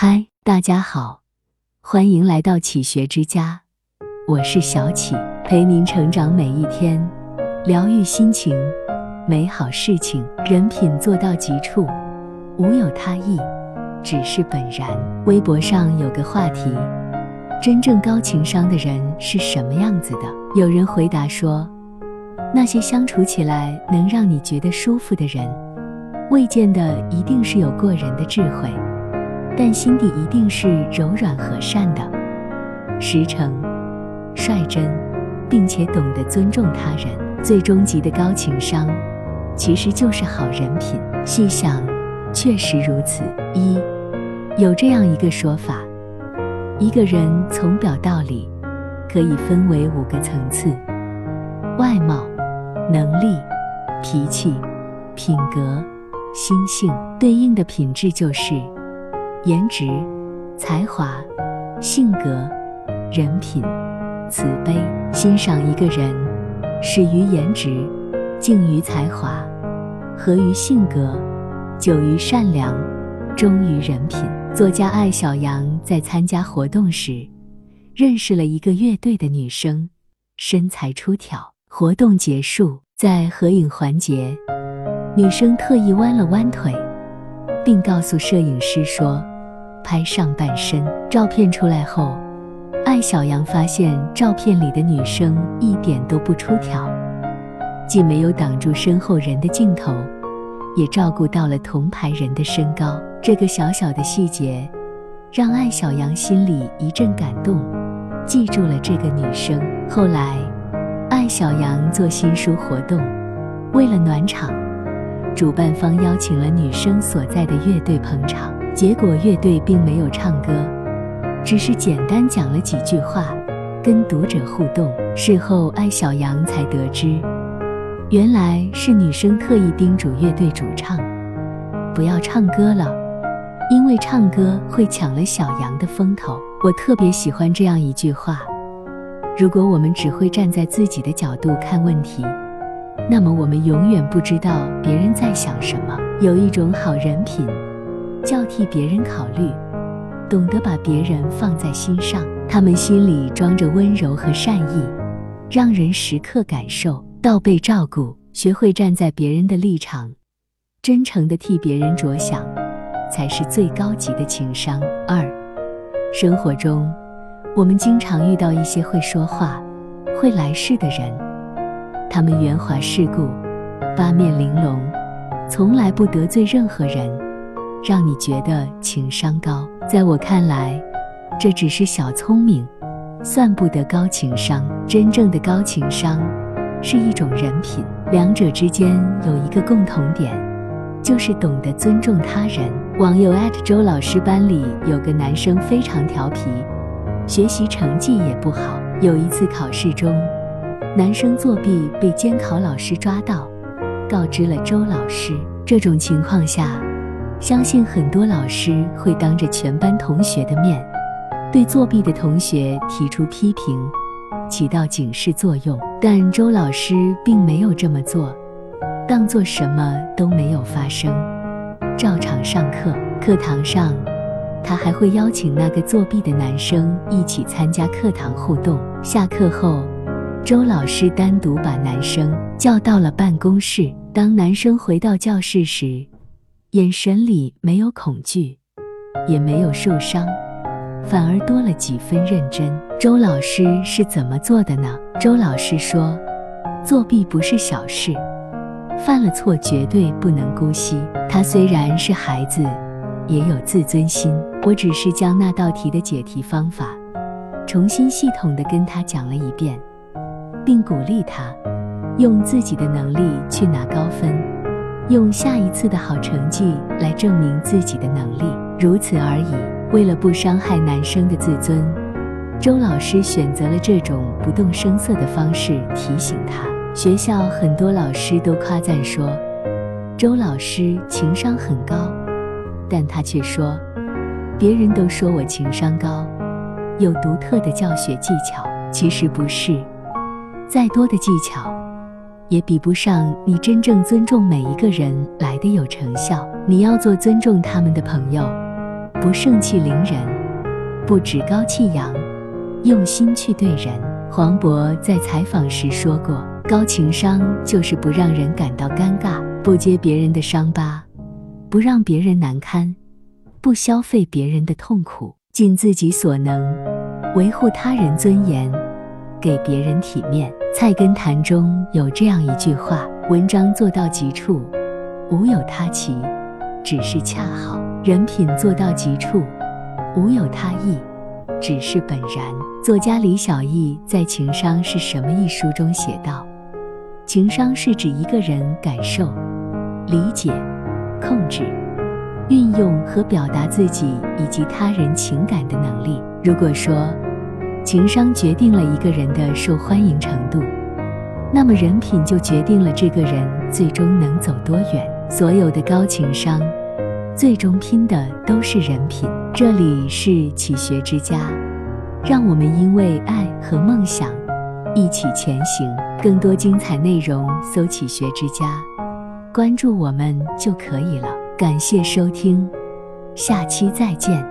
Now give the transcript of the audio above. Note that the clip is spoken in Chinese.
嗨，大家好，欢迎来到启学之家，我是小启，陪您成长每一天，疗愈心情，美好事情，人品做到极处，无有他意，只是本然。微博上有个话题：真正高情商的人是什么样子的？有人回答说，那些相处起来能让你觉得舒服的人，未见得一定是有过人的智慧。但心底一定是柔软和善的，实诚、率真，并且懂得尊重他人。最终极的高情商，其实就是好人品。细想，确实如此。一，有这样一个说法：一个人从表到里，可以分为五个层次：外貌、能力、脾气、品格、心性。对应的品质就是。颜值、才华、性格、人品、慈悲。欣赏一个人，始于颜值，敬于才华，合于性格，久于善良，忠于人品。作家艾小羊在参加活动时，认识了一个乐队的女生，身材出挑。活动结束，在合影环节，女生特意弯了弯腿。并告诉摄影师说：“拍上半身。”照片出来后，艾小羊发现照片里的女生一点都不出挑，既没有挡住身后人的镜头，也照顾到了同排人的身高。这个小小的细节，让艾小羊心里一阵感动，记住了这个女生。后来，艾小羊做新书活动，为了暖场。主办方邀请了女生所在的乐队捧场，结果乐队并没有唱歌，只是简单讲了几句话，跟读者互动。事后，艾小羊才得知，原来是女生特意叮嘱乐队主唱，不要唱歌了，因为唱歌会抢了小羊的风头。我特别喜欢这样一句话：如果我们只会站在自己的角度看问题。那么我们永远不知道别人在想什么。有一种好人品，要替别人考虑，懂得把别人放在心上。他们心里装着温柔和善意，让人时刻感受到被照顾。学会站在别人的立场，真诚地替别人着想，才是最高级的情商。二，生活中，我们经常遇到一些会说话、会来事的人。他们圆滑世故，八面玲珑，从来不得罪任何人，让你觉得情商高。在我看来，这只是小聪明，算不得高情商。真正的高情商是一种人品，两者之间有一个共同点，就是懂得尊重他人。网友周老师班里有个男生非常调皮，学习成绩也不好。有一次考试中，男生作弊被监考老师抓到，告知了周老师。这种情况下，相信很多老师会当着全班同学的面，对作弊的同学提出批评，起到警示作用。但周老师并没有这么做，当做什么都没有发生，照常上课。课堂上，他还会邀请那个作弊的男生一起参加课堂互动。下课后。周老师单独把男生叫到了办公室。当男生回到教室时，眼神里没有恐惧，也没有受伤，反而多了几分认真。周老师是怎么做的呢？周老师说：“作弊不是小事，犯了错绝对不能姑息。他虽然是孩子，也有自尊心。我只是将那道题的解题方法重新系统的跟他讲了一遍。”并鼓励他用自己的能力去拿高分，用下一次的好成绩来证明自己的能力，如此而已。为了不伤害男生的自尊，周老师选择了这种不动声色的方式提醒他。学校很多老师都夸赞说，周老师情商很高，但他却说，别人都说我情商高，有独特的教学技巧，其实不是。再多的技巧，也比不上你真正尊重每一个人来的有成效。你要做尊重他们的朋友，不盛气凌人，不趾高气扬，用心去对人。黄渤在采访时说过：“高情商就是不让人感到尴尬，不揭别人的伤疤，不让别人难堪，不消费别人的痛苦，尽自己所能维护他人尊严，给别人体面。”《菜根谭》中有这样一句话：“文章做到极处，无有他奇，只是恰好；人品做到极处，无有他意。”只是本然。作家李小艺在《情商是什么》一书中写道：“情商是指一个人感受、理解、控制、运用和表达自己以及他人情感的能力。如果说情商决定了一个人的受欢迎程度，那么人品就决定了这个人最终能走多远。所有的高情商，最终拼的都是人品。”这里是启学之家，让我们因为爱和梦想一起前行。更多精彩内容，搜“启学之家”，关注我们就可以了。感谢收听，下期再见。